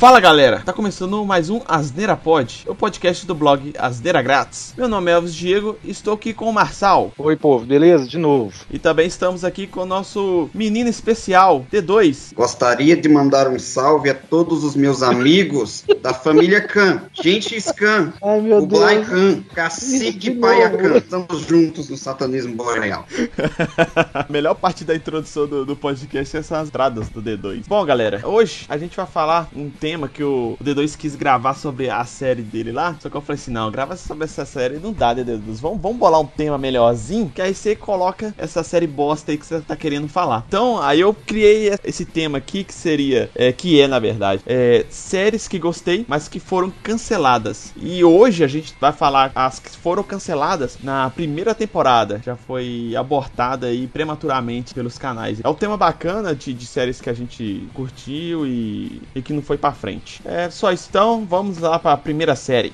Fala galera, tá começando mais um Asneira Pod, o podcast do blog Asneira Grátis. Meu nome é Elvis Diego e estou aqui com o Marçal. Oi povo, beleza? De novo. E também estamos aqui com o nosso menino especial, D2. Gostaria de mandar um salve a todos os meus amigos da família Khan. Gente Khan, Ai meu o Deus. Khan, Cacique De Paia novo. Khan. Estamos juntos no satanismo boreal. A melhor parte da introdução do, do podcast é essas entradas do D2. Bom, galera, hoje a gente vai falar um tema que o D2 quis gravar sobre a série dele lá. Só que eu falei assim: não, grava sobre essa série não dá, D2. Vamos, vamos bolar um tema melhorzinho, que aí você coloca essa série bosta aí que você tá querendo falar. Então, aí eu criei esse tema aqui que seria, é, que é na verdade, é, séries que gostei, mas que foram canceladas. E hoje a gente vai falar as que foram canceladas na primeira temporada. Já foi abortada aí prematuramente pelos canais. É um tema bacana de, de séries que a gente curtiu e, e que não foi pra frente. É só isso então, vamos lá pra primeira série.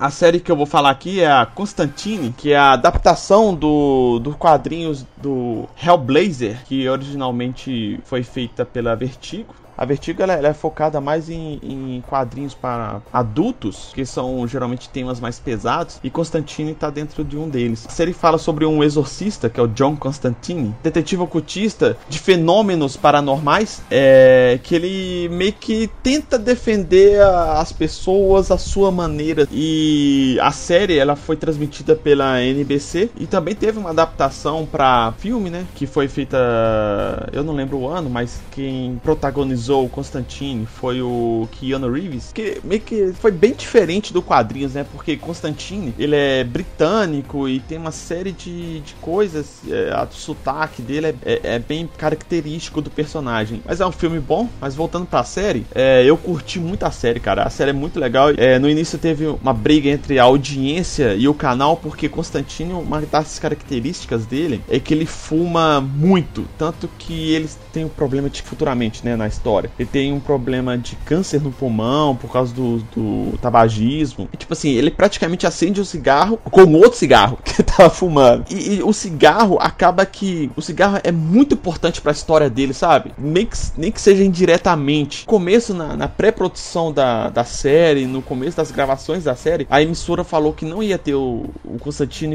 A série que eu vou falar aqui é a Constantine, que é a adaptação do, dos quadrinhos do Hellblazer, que originalmente foi feita pela Vertigo. A Vertigo ela, ela é focada mais em, em quadrinhos para adultos, que são geralmente temas mais pesados, e Constantine está dentro de um deles. A série fala sobre um exorcista, que é o John Constantine, detetive ocultista de fenômenos paranormais, é, que ele meio que tenta defender a- as pessoas à sua maneira. E a série ela foi transmitida pela NBC e também teve uma adaptação para filme, né? Que foi feita, eu não lembro o ano, mas quem protagonizou o Constantine foi o Keanu Reeves, que meio que foi bem diferente do quadrinhos, né? Porque Constantine ele é britânico e tem uma série de, de coisas, é, a- sotaque dele é, é- é bem característico do personagem. Mas é um filme bom. Mas voltando pra série, é, eu curti muito a série, cara. A série é muito legal. É, no início teve uma briga entre a audiência e o canal, porque Constantine, uma das características dele é que ele fuma muito. Tanto que eles têm um problema de futuramente, né, na história. Ele tem um problema de câncer no pulmão por causa do, do tabagismo. E, tipo assim, ele praticamente acende um cigarro com outro cigarro que ele tava fumando. E, e o cigarro acaba que. O cigarro é muito importante pra história dele, sabe? Nem que, nem que seja indiretamente. No começo, na, na pré-produção da, da série, no começo das gravações da série, a emissora falou que não ia ter o, o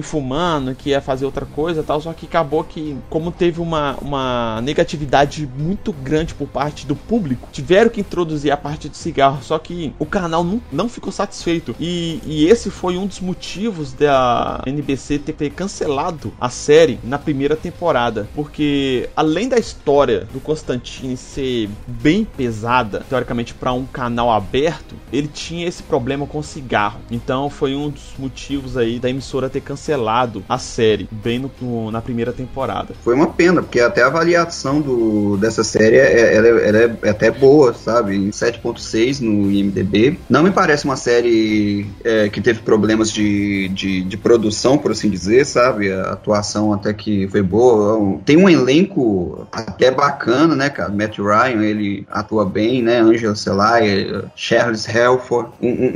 fumando, que ia fazer outra coisa e tal. Só que acabou que, como teve uma, uma negatividade muito grande por parte do público, tiveram que introduzir a parte do cigarro. Só que o canal não, não ficou satisfeito. E, e esse foi um dos motivos da NBC ter, ter cancelado a série na primeira temporada. Porque além da história do Constantine ser bem pesada, teoricamente para um canal aberto, ele tinha esse problema com cigarro. Então foi um dos motivos aí da emissora ter cancelado a série bem no- no- na primeira temporada. Foi uma pena, porque até a avaliação do, dessa série é, ela é, ela é até boa, sabe? Em 7.6 no IMDB. Não me parece uma série é, que teve problemas de, de, de produção, por assim dizer, sabe? A atuação até que foi boa. Tem um elenco até bacana, né, cara? Matt Ryan, ele atua bem, né? Angela Selay, Charles Helford. Um, um-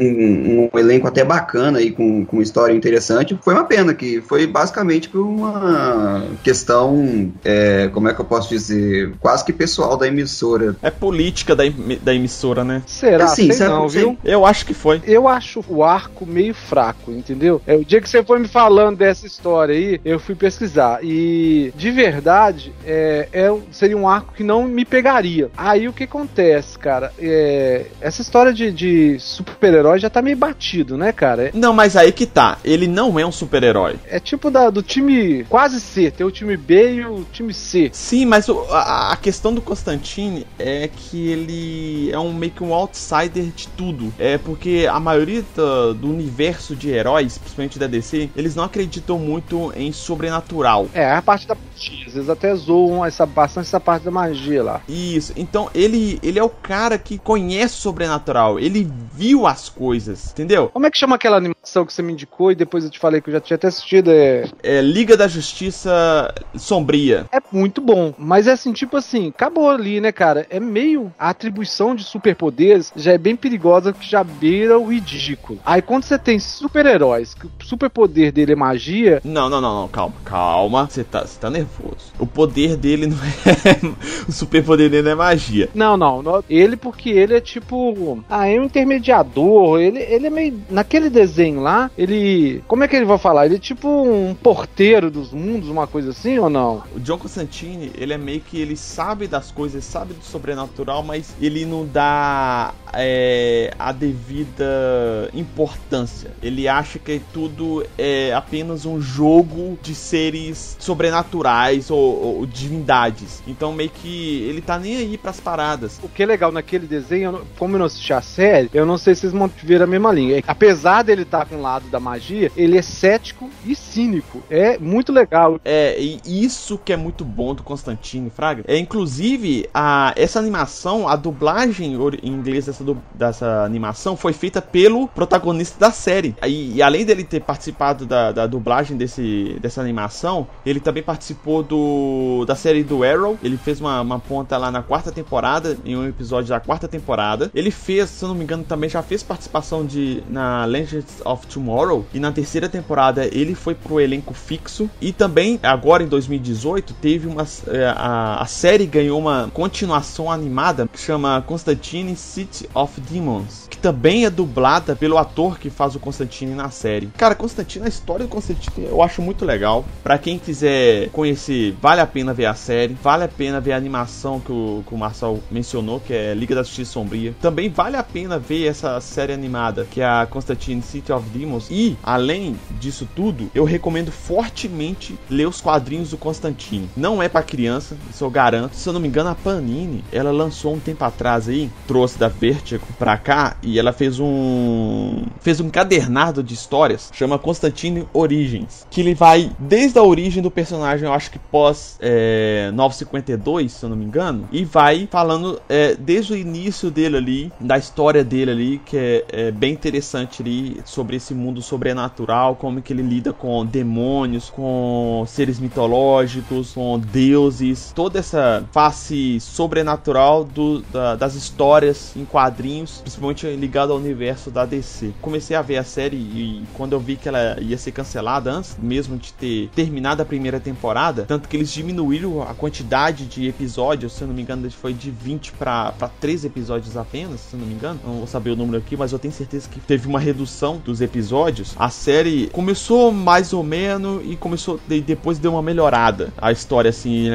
um- um elenco até bacana aí, com, com história interessante. Foi uma pena que foi basicamente por uma questão, é, como é que eu posso dizer, quase que pessoal da emissora. É política da, da emissora, né? Será? Assim, Sei sabe- não, sei- viu? Eu acho que foi. Eu acho o arco meio fraco, entendeu? É, o dia que você foi me falando dessa história aí, eu fui pesquisar. E, de verdade, é, é seria um arco que não me pegaria. Aí o que acontece, cara? É, essa história de, de super-herói já tá meio batido, né, cara? É, Não, mas aí que tá. Ele não é um super-herói. é tipo da, do time quase C, tem o time B e o time C. Sim, mas o- a, a questão do Constantine é que ele é um meio que um outsider de tudo. É porque a maioria do, do universo de heróis, principalmente da DC, eles não acreditam muito em sobrenatural. É, a parte da magia. Eles até zoam essa, bastante essa parte da magia lá. Isso. Então ele, ele é o cara que conhece o sobrenatural. Ele viu as coisas, entendeu? Como é que chama aquela animação que você me indicou e depois eu te falei que eu já tinha até assistido? É, É Liga da Justiça Sombria. é muito bom. Mas é assim, tipo assim, acabou ali, né, cara? É meio. A atribuição de superpoderes já é bem perigosa, que já beira o ridículo. Aí quando você tem super-heróis, que o superpoder dele é magia, Não, não, não, não, calma, calma. Você tá, tá nervoso. O poder dele não é. o superpoder dele não é magia. Não, não, não. Ele porque ele é tipo. Ah, é um intermediador. Ele, ele é meio. Naquele desenho lá, ele. Como é que ele vai falar? Ele é tipo um porteiro dos mundos, uma coisa assim ou não? O John Constantine, ele é meio que ele sabe das coisas, sabe do sobrenatural, mas ele não dá é, a devida importância. Ele acha que tudo é apenas um jogo de seres sobrenaturais ou, ou divindades. Então meio que ele tá nem aí pras paradas. O que é legal naquele desenho, como eu não assisti a série, eu não sei se vocês mantiveram a mesma linha. É Apesar dele estar com o lado da magia, ele é cético e cínico. É muito legal. É, e isso que é muito bom do Constantine, Fraga. É, inclusive, a, essa animação, a dublagem em inglês dessa, dessa animação foi feita pelo protagonista da série. E, e além dele ter participado da, da dublagem desse, dessa animação, ele também participou do, da série do Arrow. Ele fez uma, uma ponta lá na quarta temporada, em um episódio da quarta temporada. Ele fez, se eu não me engano, também já fez participação de na Legends of Tomorrow. E na terceira temporada ele foi pro elenco fixo. E também, agora em 2018, teve uma. é, A, a série ganhou uma continuação animada que chama Constantine City of Demons. Que também é dublada pelo ator que faz o Constantine na série. Cara, Constantine, a história do Constantine eu acho muito legal. Pra quem quiser conhecer, vale a pena ver a série. Vale a pena ver a animação que o, que o Marcel mencionou, que é Liga da Justiça Sombria. Também vale a pena ver essa série animada, que é a Constantine City of Demons. E, além disso tudo, eu recomendo fortemente ler os quadrinhos do Constantine. Não é pra criança, isso eu garanto. Se eu não me engano, a Panini, ela lançou um tempo atrás aí, trouxe da Vertigo pra cá, e ela fez um... fez um cadernado de histórias, chama Constantine Origins, que ele vai desde a origem do personagem, eu acho que pós é, 952, se eu não me engano, e vai falando é, desde o início dele ali, da história dele ali, que é, é bem interessante ali, sobre esse mundo sobrenatural, como que ele lida com demônios, com seres mitológicos, com deuses, toda essa face sobrenatural do- da- das histórias em quadrinhos, principalmente ligado ao universo da DC. Comecei a ver a série e quando eu vi que ela ia ser cancelada antes mesmo de ter terminado a primeira temporada, tanto que eles diminuíram a quantidade de episódios, se eu não me engano, foi de 20 para 13 episódios apenas, se eu não me engano. Não vou saber o número aqui, mas eu tenho certeza que teve uma redução dos episódios. A série começou mais ou menos e começou e depois deu uma melhorada. A história assim,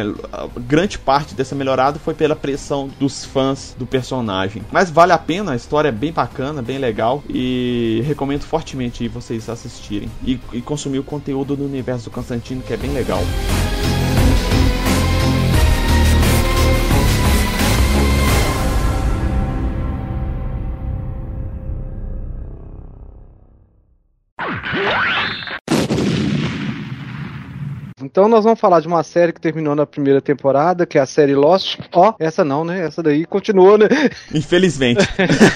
grande parte dessa melhorada foi pela pressão dos fãs do personagem. Mas vale a pena, a história é bem bacana, bem legal e recomendo fortemente vocês assistirem e, e consumir o conteúdo do universo do Constantino que é bem legal. Então nós vamos falar de uma série que terminou na primeira temporada, que é a série Lost. Ó, essa não, né? Essa daí continuou, né? Infelizmente.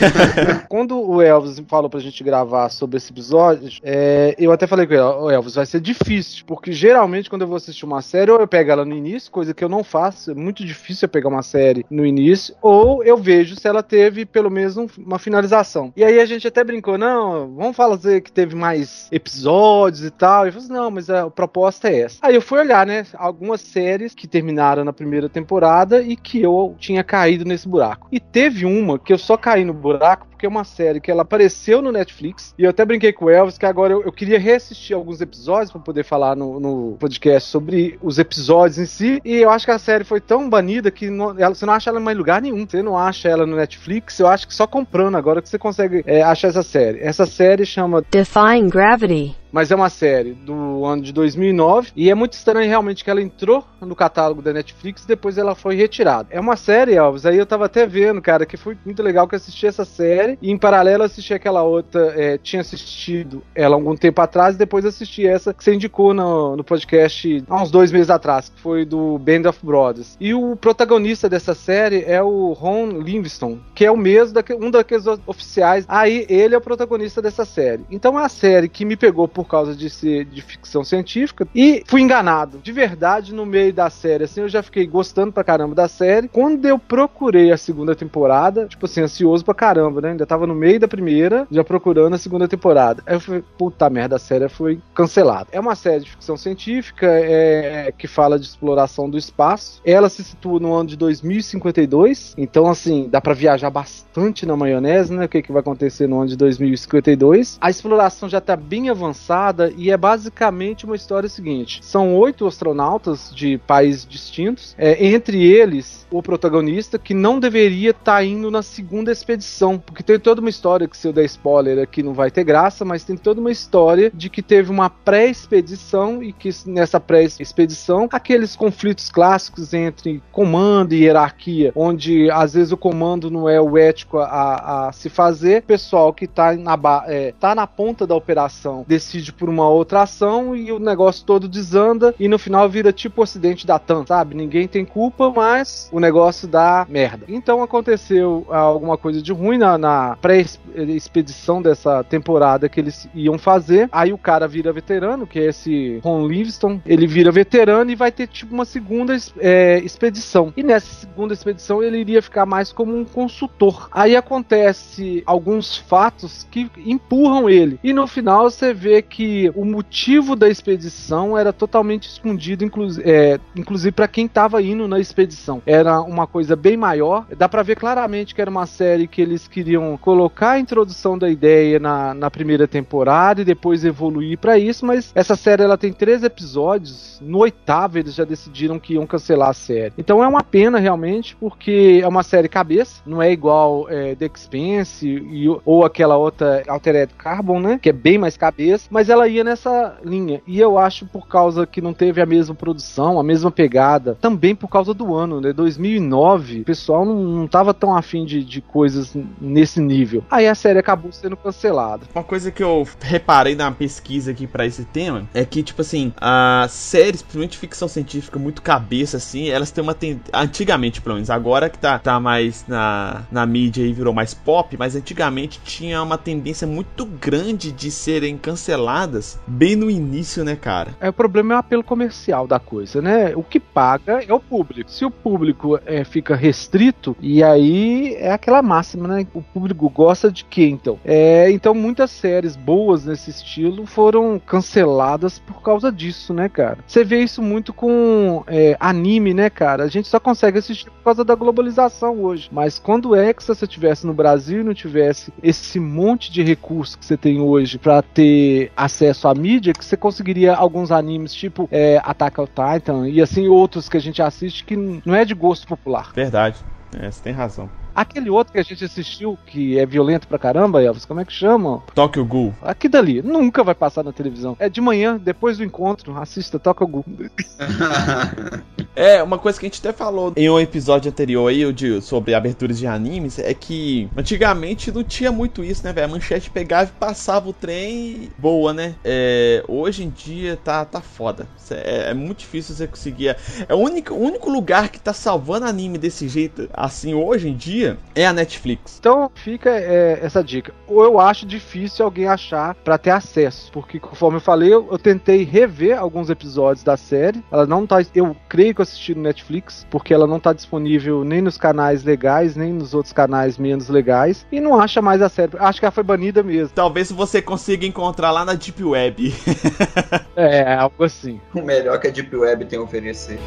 Quando o Elvis falou pra gente gravar sobre esse episódio, é, eu até falei com ele, ó, Elvis, vai ser difícil, porque geralmente quando eu vou assistir uma série, ou eu pego ela no início, coisa que eu não faço, é muito difícil eu pegar uma série no início, ou eu vejo se ela teve pelo menos um- uma finalização. E aí a gente até brincou, não, vamos fazer que teve mais episódios e tal. E eu falei, assim, não, mas a proposta é essa. Aí eu fui olhar, né, algumas séries que terminaram na primeira temporada e que eu tinha caído nesse buraco. E teve uma que eu só caí no buraco porque é uma série que ela apareceu no Netflix. E eu até brinquei com o Elvis que agora eu, eu queria reassistir alguns episódios para poder falar no, no podcast sobre os episódios em si. E eu acho que a série foi tão banida que não- ela- você não acha ela em mais lugar nenhum. Você não acha ela no Netflix. Eu acho que só comprando agora que você consegue é, achar essa série. Essa série chama Defying Gravity. mas é uma série do ano de 2009 e é muito estranho realmente que ela entrou no catálogo da Netflix e depois ela foi retirada. É uma série, Elvis, aí eu tava até vendo, cara, que foi muito legal que eu assisti essa série série. E em paralelo assisti aquela outra, é, tinha assistido ela algum tempo atrás e depois assisti essa que você indicou no, no podcast há uns dois meses atrás, que foi do Band of Brothers. E o protagonista dessa série é o Ron Livingston, que é o mesmo, daque, um daqueles oficiais. Aí ele é o protagonista dessa série. Então é uma série que me pegou por causa de ser de ficção científica e fui enganado. De verdade, no meio da série, assim, eu já fiquei gostando pra caramba da série. Quando eu procurei a segunda temporada, tipo assim, ansioso pra caramba, né? Ainda tava no meio da primeira, já procurando a segunda temporada. Aí eu falei, puta merda, a série foi cancelada. É uma série de ficção científica é, que fala de exploração do espaço. Ela se situa no ano de 2052, então assim, dá para viajar bastante na maionese, né? O que, que vai acontecer no ano de 2052. A exploração já tá bem avançada e é basicamente uma história seguinte: são oito astronautas de países distintos, é, entre eles o protagonista que não deveria estar tá indo na segunda expedição, porque tem toda uma história que se eu der spoiler aqui não vai ter graça, mas tem toda uma história de que teve uma pré-expedição e que nessa pré-expedição aqueles conflitos clássicos entre comando e hierarquia, onde às vezes o comando não é o ético a, a se fazer, o pessoal que está na, é, tá na ponta da operação decide por uma outra ação e o negócio todo desanda e no final vira tipo o acidente da TAM, sabe? Ninguém tem culpa, mas o negócio dá merda. Então aconteceu alguma coisa de ruim na, na pré-expedição dessa temporada que eles iam fazer. Aí o cara vira veterano, que é esse Ron Livingston. Ele vira veterano e vai ter tipo uma segunda é, expedição. E nessa segunda expedição ele iria ficar mais como um consultor. Aí acontece alguns fatos que empurram ele. E no final você vê que o motivo da expedição era totalmente escondido, inclu é, inclusive para quem estava indo na expedição. Era uma coisa bem maior. Dá para ver claramente que era uma série que eles queriam colocar a introdução da ideia na, na primeira temporada e depois evoluir para isso, mas essa série ela tem três episódios. No oitavo eles já decidiram que iam cancelar a série. Então é uma pena realmente, porque é uma série cabeça, não é igual é, The Expense e, ou aquela outra Altered Carbon, né? Que é bem mais cabeça, mas ela ia nessa linha. E eu acho por causa que não teve a mesma produção, a mesma pegada, também por causa do ano, né? 2009, o pessoal não, não tava tão afim de, de coisas nesse nível. Aí a série acabou sendo cancelada. Uma coisa que eu reparei na pesquisa aqui para esse tema é que, tipo assim, as séries, principalmente ficção científica, muito cabeça, assim, elas têm uma. Ten... Antigamente, pelo menos, agora que tá, tá mais na, na mídia e virou mais pop, mas antigamente tinha uma tendência muito grande de serem canceladas bem no início, né, cara? É, o problema é o apelo comercial da coisa, né? O que paga é o público. Se o público é, fica restrito, e aí é aquela máxima, né? O público gosta de quê, então? É, então muitas séries boas nesse estilo foram canceladas por causa disso, né, cara? Você vê isso muito com é, anime, né, cara? A gente só consegue assistir por causa da globalização hoje. Mas quando é que se tivesse no Brasil e não tivesse esse monte de recursos que você tem hoje para ter acesso à mídia, que você conseguiria alguns animes tipo é, Attack on Titan e assim outros que a gente assiste que não é de gosto popular. Verdade. É, você tem razão. Aquele outro que a gente assistiu, que é violento pra caramba, Elvis, como é que chama? Tokyo Ghoul. Aqui dali, nunca vai passar na televisão. É de manhã, depois do encontro, assista Tokyo Ghoul. é, uma coisa que a gente até falou em um episódio anterior aí, de, sobre aberturas de animes, é que antigamente não tinha muito isso, né, velho? A manchete pegava e passava o trem boa, né? É, hoje em dia tá, tá foda. É, é, muito difícil você conseguir. É o único, o único lugar que tá salvando anime desse jeito, assim, hoje em dia, é a Netflix. Então fica é, essa dica. Ou eu acho difícil alguém achar para ter acesso, porque conforme eu falei, eu, eu, tentei rever alguns episódios da série. Ela não tá, eu creio que eu assisti no Netflix, porque ela não tá disponível nem nos canais legais, nem nos outros canais menos legais, e não acha mais a série. Acho que ela foi banida mesmo. Talvez você consiga encontrar lá na Deep Web. é, algo assim. O melhor que a Deep Web tem a oferecer.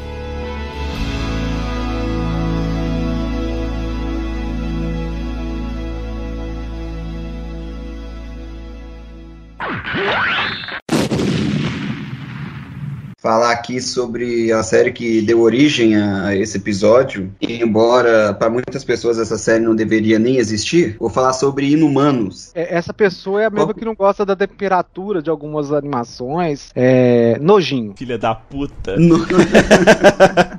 Falar aqui sobre a série que deu origem a esse episódio, embora para muitas pessoas essa série não deveria nem existir, vou falar sobre Inumanos. É, essa pessoa é a mesma Qual... que não gosta da temperatura de algumas animações. É... Nojinho. Filha da puta. No...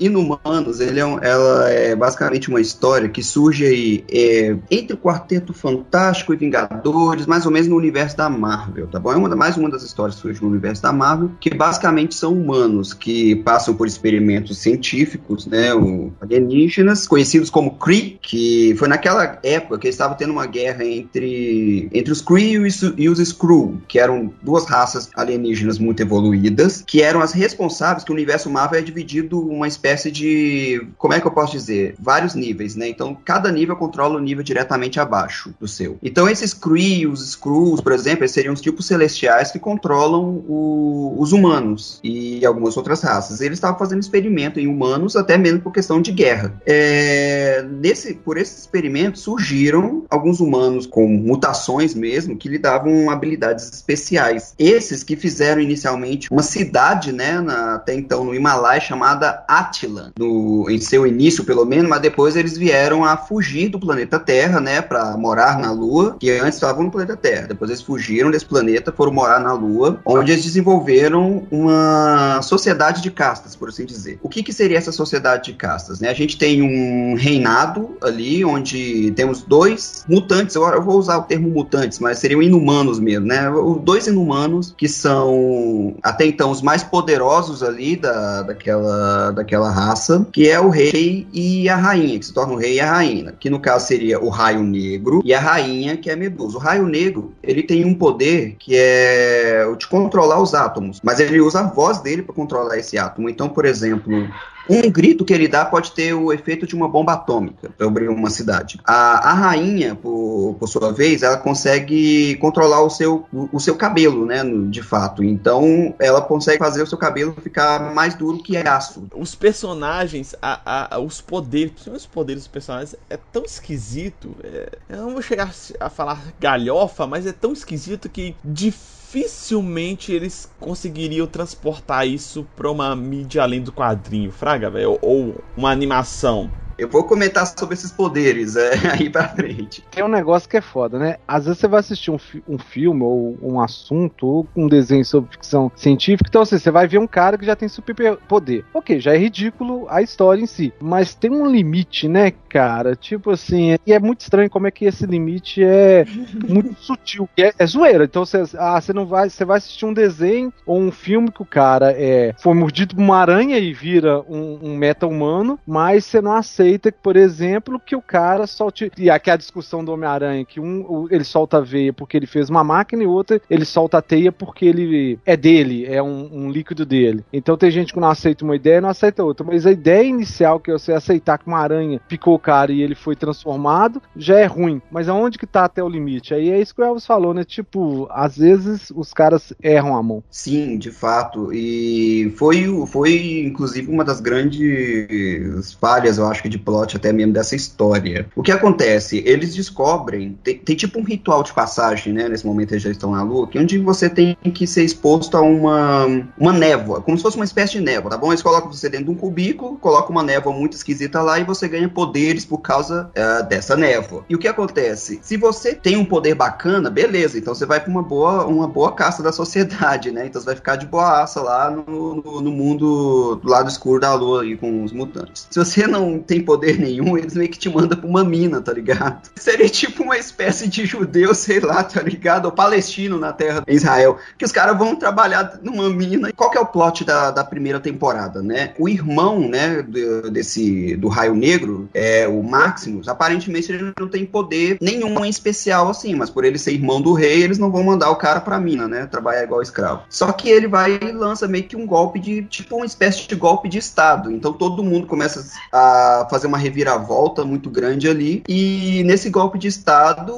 Inumanos, ele é um, ela é basicamente uma história que surge aí é, entre o Quarteto Fantástico e Vingadores, mais ou menos no universo da Marvel, tá bom? É uma, mais uma das histórias que surge no universo da Marvel, que basicamente são humanos que passam por experimentos científicos, né? O, alienígenas, conhecidos como Kree, que foi naquela época que estava tendo uma guerra entre, entre os Kree e os, Skrull, que eram duas raças alienígenas muito evoluídas, que eram as responsáveis que o universo Marvel é dividido uma espécie de, como é que eu posso dizer, vários níveis, né? Então cada nível controla o nível diretamente abaixo do seu. Então esses Kree, os Skrulls, por exemplo, seriam os tipos celestiais que controlam o, os humanos e algumas outras raças. Eles estavam fazendo experimento em humanos até mesmo por questão de guerra. É, nesse, por esses experimentos surgiram alguns humanos com mutações mesmo que lhe davam habilidades especiais. Esses que fizeram inicialmente uma cidade, né, na, até então no Himalaia chamada Attilan, no, em seu início pelo menos, mas depois eles vieram a fugir do planeta Terra, né, para morar na Lua, que antes estavam no planeta Terra. Depois eles fugiram desse planeta, foram morar na Lua, onde eles desenvolveram uma sociedade de castas, por assim dizer. O que, que seria essa sociedade de castas? Né? A gente tem um reinado ali, onde temos dois mutantes, eu vou usar o termo mutantes, mas seriam inumanos mesmo, né? Dois inumanos que são até então os mais poderosos ali da, daquela, daquela raça, que é o rei e a rainha, que se torna o rei e a rainha, que no caso seria o raio negro e a rainha, que é a Medusa. O raio negro, ele tem um poder que é o de controlar os átomos, mas ele usa a voz dele para controlar esse átomo. Então, por exemplo, um grito que ele dá pode ter o efeito de uma bomba atômica sobre uma cidade. A, a rainha, por, por sua vez, ela consegue controlar o seu, o, o seu cabelo, né? De fato. Então, ela consegue fazer o seu cabelo ficar mais duro que aço. Os personagens, a, a, os poderes, principalmente os poderes dos personagens, é tão esquisito. É, eu não vou chegar a falar galhofa, mas é tão esquisito que difícil dificilmente eles conseguiriam transportar isso pra uma mídia além do quadrinho, fraga, velho, ou uma animação. Eu vou comentar sobre esses poderes é, aí pra frente. Tem um negócio que é foda, né? Às vezes você vai assistir um, fi um filme ou um assunto ou um desenho sobre ficção científica, então assim, você vai ver um cara que já tem super poder. Ok, já é ridículo a história em si, mas tem um limite, né, cara? Tipo assim, e é muito estranho como é que esse limite é muito sutil. É, é zoeira. Então você, ah, você não vai, você vai assistir um desenho ou um filme que o cara é foi mordido por uma aranha e vira um, um meta-humano, mas você não aceita aceita, por exemplo, que o cara solte. E aqui a discussão do Homem-Aranha, que um ele solta a veia porque ele fez uma máquina e outra ele solta a teia porque ele é dele, é um, um líquido dele. Então tem gente que não aceita uma ideia e não aceita outra. Mas a ideia inicial, que é você aceitar que uma aranha picou o cara e ele foi transformado, já é ruim. Mas aonde que tá até o limite? Aí é isso que o Elvis falou, né? Tipo, às vezes os caras erram a mão. Sim, de fato. E foi, foi inclusive, uma das grandes falhas, eu acho de plot até mesmo dessa história. O que acontece? Eles descobrem, tem, tem tipo um ritual de passagem, né? Nesse momento eles já estão na Lua, que onde você tem que ser exposto a uma, uma névoa, como se fosse uma espécie de névoa, tá bom? Eles colocam você dentro de um cubículo, colocam uma névoa muito esquisita lá e você ganha poderes por causa uh, dessa névoa. E o que acontece? Se você tem um poder bacana, beleza, então você vai para uma boa, uma boa caça da sociedade, né? Então você vai ficar de boaça lá no, no, no mundo do lado escuro da Lua aí com os mutantes. Se você não tem poder nenhum, eles meio que te mandam pra uma mina, tá ligado? Seria tipo uma espécie de judeu, sei lá, tá ligado? Ou palestino na terra de Israel. Que os caras vão trabalhar numa mina. Qual que é o plot da, da primeira temporada, né? O irmão, né, do, desse, do Raio Negro, é o Maximus, aparentemente ele não tem poder nenhum em especial assim, mas por ele ser irmão do rei, eles não vão mandar o cara pra mina, né? Trabalhar igual escravo. Só que ele vai e lança meio que um golpe de, tipo uma espécie de golpe de Estado. Então todo mundo começa a fazer uma reviravolta muito grande ali. E nesse golpe de Estado,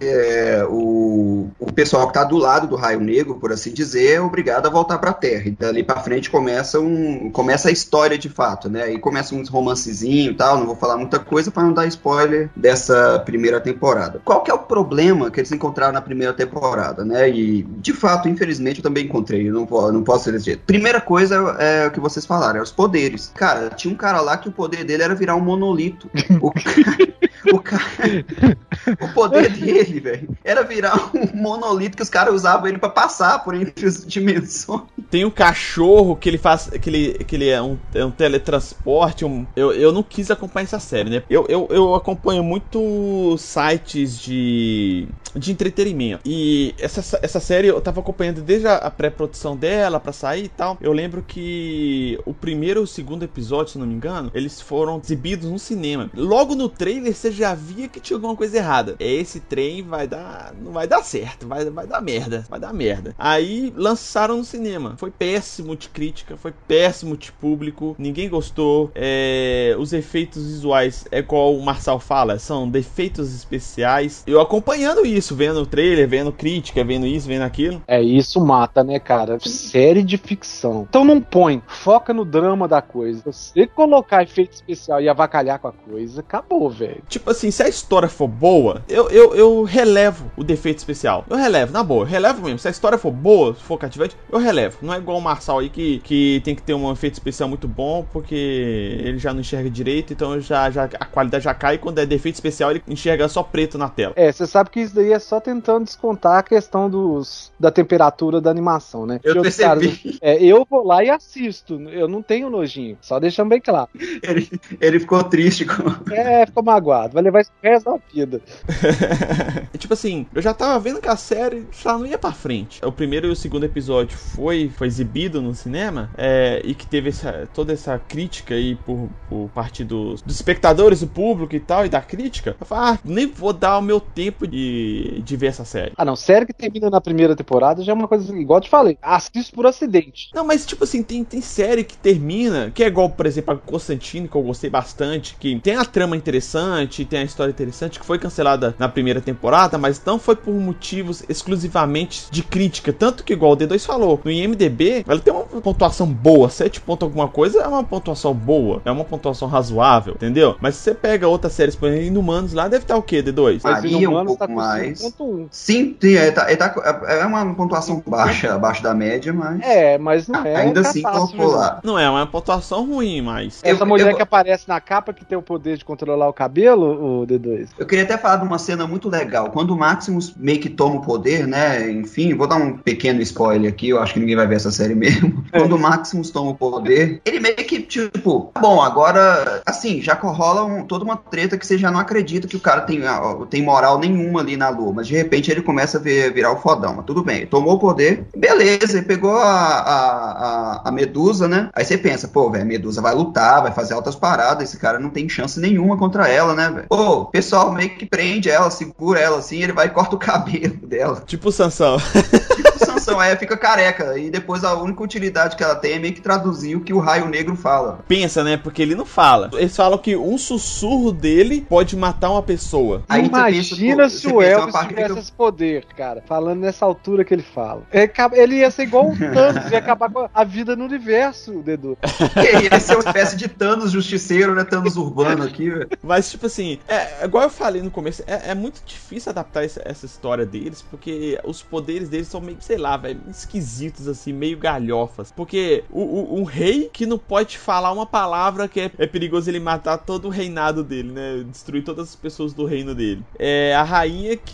é, o, o pessoal que está do lado do Raio Negro, por assim dizer, é obrigado a voltar para a Terra. E dali para frente começa, um, começa a história de fato, né? E começa uns romancezinho e tal. Não vou falar muita coisa para não dar spoiler dessa primeira temporada. Qual que é o problema que eles encontraram na primeira temporada, né? E de fato, infelizmente, eu também encontrei. Eu não, não posso ser jeito. Primeira coisa é o que vocês falaram, é os poderes. Cara, tinha um cara lá que o poder dele era virar um monolito. O cara, o, cara, o poder dele, velho, era virar um monolito que os caras usavam ele para passar por entre as dimensões. Tem um cachorro que ele faz. que ele, que ele é, um, é um teletransporte. Um, eu, eu não quis acompanhar essa série, né? Eu, eu, eu acompanho muito sites de, de entretenimento. E essa, essa série eu tava acompanhando desde a, pré-produção dela pra sair e tal. Eu lembro que o primeiro e o segundo episódio, se não me engano, eles foram exibidos no cinema. Logo no trailer você já via que tinha alguma coisa errada. Esse trem vai dar. não vai dar certo, vai, vai dar merda. Vai dar merda. Aí lançaram no cinema. Foi péssimo de crítica, foi péssimo de público, ninguém gostou. É, os efeitos visuais, é igual o Marçal fala, são defeitos especiais. Eu acompanhando isso, vendo o trailer, vendo crítica, vendo isso, vendo aquilo. É, isso mata, né, cara? Série de ficção. Então não põe, foca no drama da coisa. Você colocar efeito especial e avacalhar com a coisa, acabou, velho. Tipo assim, se a história for boa, eu, eu, eu relevo o defeito especial. Eu relevo, na boa, eu relevo mesmo. Se a história for boa, se for cativante, eu relevo. Não é igual o Marçal aí que, que tem que ter um efeito especial muito bom, porque ele já não enxerga direito, então já, já a qualidade já cai. Quando é defeito especial, ele enxerga só preto na tela. É, você sabe que isso daí é só tentando descontar a questão dos, da temperatura da animação, né? Eu Porque percebi. caras- é, eu vou lá e assisto. Eu não tenho nojinho. Só deixando bem claro. Ele, ele ficou triste com. É, ficou magoado. Vai levar isso resto da vida. tipo assim, eu já tava vendo que a série já não ia pra frente. O primeiro e o segundo episódio foi, foi exibido no cinema é, e que teve essa- toda essa crítica aí por, por parte dos, dos espectadores, do público e tal, e da crítica. Eu falei, ah, nem vou dar o meu tempo de, de ver essa série. Ah, não. Série que termina na primeira temporada já é uma coisa, igual eu te falei. Assisto por acidente. Não, mas tipo assim, tem, tem série que termina, que é igual, por exemplo, a Constantine, que eu gostei bastante, que tem a trama interessante, tem a história interessante, que foi cancelada na primeira temporada, mas não foi por motivos exclusivamente de crítica. Tanto que, igual o D2 falou, no IMDB, ela tem uma pontuação boa, 7 pontos alguma coisa é uma pontuação boa, é uma pontuação razoável, entendeu? Mas se você pega outras séries, por exemplo, Inumanos lá, deve estar o quê, D2? Ah, Mas Varia um Inumanos pouco com mais. 5.1. Sim, sim, é, tá- é tá- é uma pontuação baixa, abaixo da média, mas. É, mas não é. ainda assim catástrofe, colocou não. lá. Não é uma pontuação ruim, mas. Essa Eu- mulher eu- que aparece na capa que tem o poder de controlar o cabelo, o D2. Eu queria até falar de uma cena muito legal. Quando o Maximus meio que toma o poder, né? Enfim, vou dar um pequeno spoiler aqui, eu acho que ninguém vai ver essa série mesmo. É. Quando o Maximus toma o poder, ele meio que, tipo, bom, agora, assim, já rola um- toda uma treta que você já não acredita que o cara tem, tem moral nenhuma ali na lua. Mas de repente ele começa a ver- virar o fodão. Mas tudo bem, tomou o poder, beleza, ele pegou a, a, a, a Medusa, né? Aí você pensa, pô, velho, a Medusa vai lutar, vai fazer altas paradas, esse cara não tem chance nenhuma contra ela, né, velho? Pô, o pessoal meio que prende ela, segura ela assim, ele vai e corta o cabelo dela. Tipo Sansão. Tipo o Sansão, aí fica careca. E depois a única utilidade que ela tem é meio que traduzir o que o raio negro fala. Pensa, né? Porque ele não fala. Eles falam que um sussurro dele pode matar uma pessoa. Aí Imagina pensa, pô, se o Elvis uma parte que tivesse fica- esse poder, cara. Falando nessa altura que ele fala. É, Ele ia ser igual um Thanos, ia acabar com a vida no universo, Dedu. Ele ia ser uma espécie de Thanos justiceiro, né? Thanos urbano aqui, velho. Mas, tipo assim, é, igual eu falei no começo, é, é muito difícil adaptar essa, essa história deles, porque os poderes deles são meio, sei lá, velho, esquisitos, assim, meio galhofas. Porque o, o- um rei que não pode falar uma palavra que é, é perigoso ele matar todo o reinado dele, né? Destruir todas as pessoas do reino dele. É a rainha que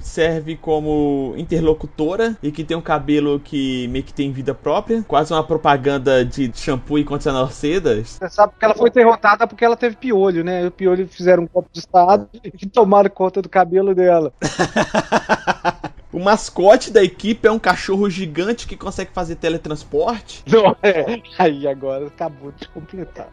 serve como interlocutora e que tem um cabelo que meio que tem vida própria, quase uma propaganda de shampoo e condicionador sedas. Você sabe que ela foi derrotada porque ela teve piolho, né? O piolho fizeram um copo de estado e tomaram conta do cabelo dela. O mascote da equipe é um cachorro gigante que consegue fazer teletransporte. Não, é. Aí agora acabou de completar.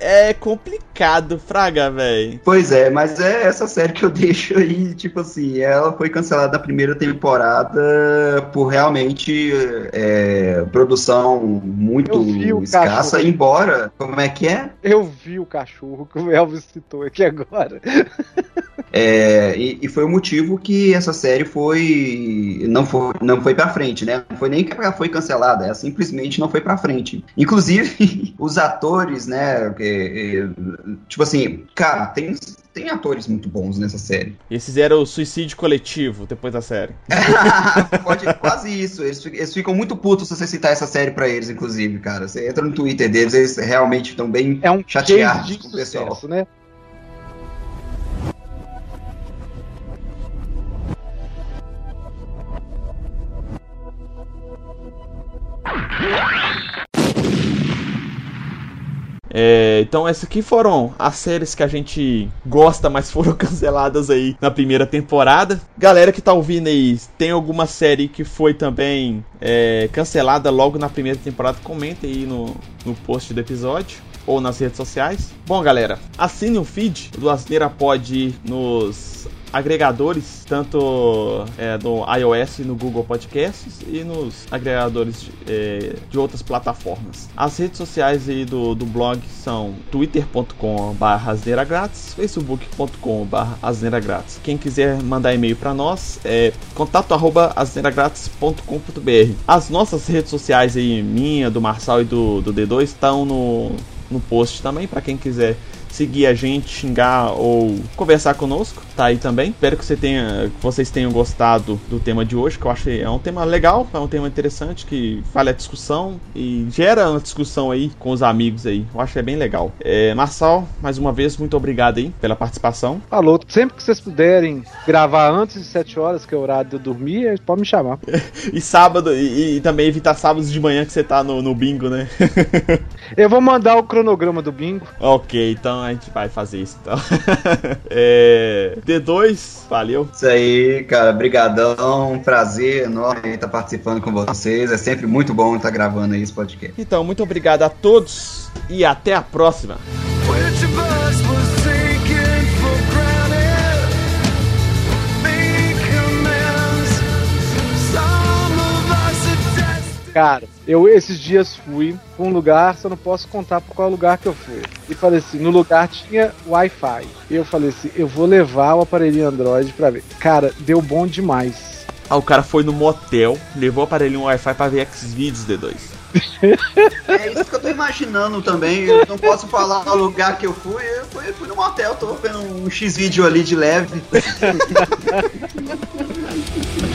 É complicado, fraga, velho. Pois é, mas é essa série que eu deixo aí, tipo assim, ela foi cancelada na primeira temporada por realmente é, produção muito escassa, cachorro. embora, como é que é? Eu vi o cachorro que o Elvis citou aqui agora. É, e, e foi o motivo que essa série foi não foi não foi para frente, né? Não foi nem que ela foi cancelada, ela simplesmente não foi para frente. Inclusive os atores, né? que, é, tipo assim, cara, tem tem atores muito bons nessa série. Eles fizeram o suicídio coletivo depois da série. Pode, quase isso. Eles, eles ficam muito putos se você citar essa série pra eles, inclusive, cara. Você entra no Twitter deles, eles realmente estão bem É um chateados com o pessoal. sucesso, né? É, então essas aqui foram as séries que a gente gosta, mas foram canceladas aí na primeira temporada. Galera que tá ouvindo aí, tem alguma série que foi também é, cancelada logo na primeira temporada? Comenta aí no, no post do episódio ou nas redes sociais. Bom, galera, assine o feed do Asneira Pod nos agregadores, tanto é, no iOS no Google Podcasts e nos agregadores de, é, de outras plataformas. As redes sociais aí do, do blog são twitter.com.br grátis, facebook.com.br grátis. Quem quiser mandar e-mail para nós é contato@asneiragratis.com.br. As nossas redes sociais aí, minha, do Marçal e do, do D2, estão no, no post também para quem quiser seguir a gente, xingar ou conversar conosco, tá aí também. Espero que, você tenha, que vocês tenham gostado do tema de hoje, que eu acho que é um tema legal, é um tema interessante, que vale a discussão e gera uma discussão aí com os amigos aí. Eu acho que é bem legal. É, Marçal, mais uma vez, muito obrigado aí pela participação. Falou, sempre que vocês puderem gravar antes de 7 horas, que é o horário de eu dormir, pode me chamar. e sábado, e, e, também evitar sábados de manhã que você tá no, no bingo, né? eu vou mandar o cronograma do bingo. Ok, então a gente vai fazer isso então. é, D2, valeu. Isso aí, cara, brigadão, prazer enorme estar participando com vocês. É sempre muito bom estar gravando aí esse podcast. Então, muito obrigado a todos e até a próxima. Cara, eu esses dias fui pra um lugar, só não posso contar por qual lugar que eu fui. E falei assim, no lugar tinha Wi-Fi. E eu falei assim, eu vou levar o aparelhinho Android pra ver. Cara, deu bom demais. Ah, o cara foi no motel, levou o aparelhinho Wi-Fi pra ver X-Videos, D2. É isso que eu tô imaginando também. Eu não posso falar o lugar que eu fui. Eu fui, fui no motel, tô vendo um X-vídeo ali de leve.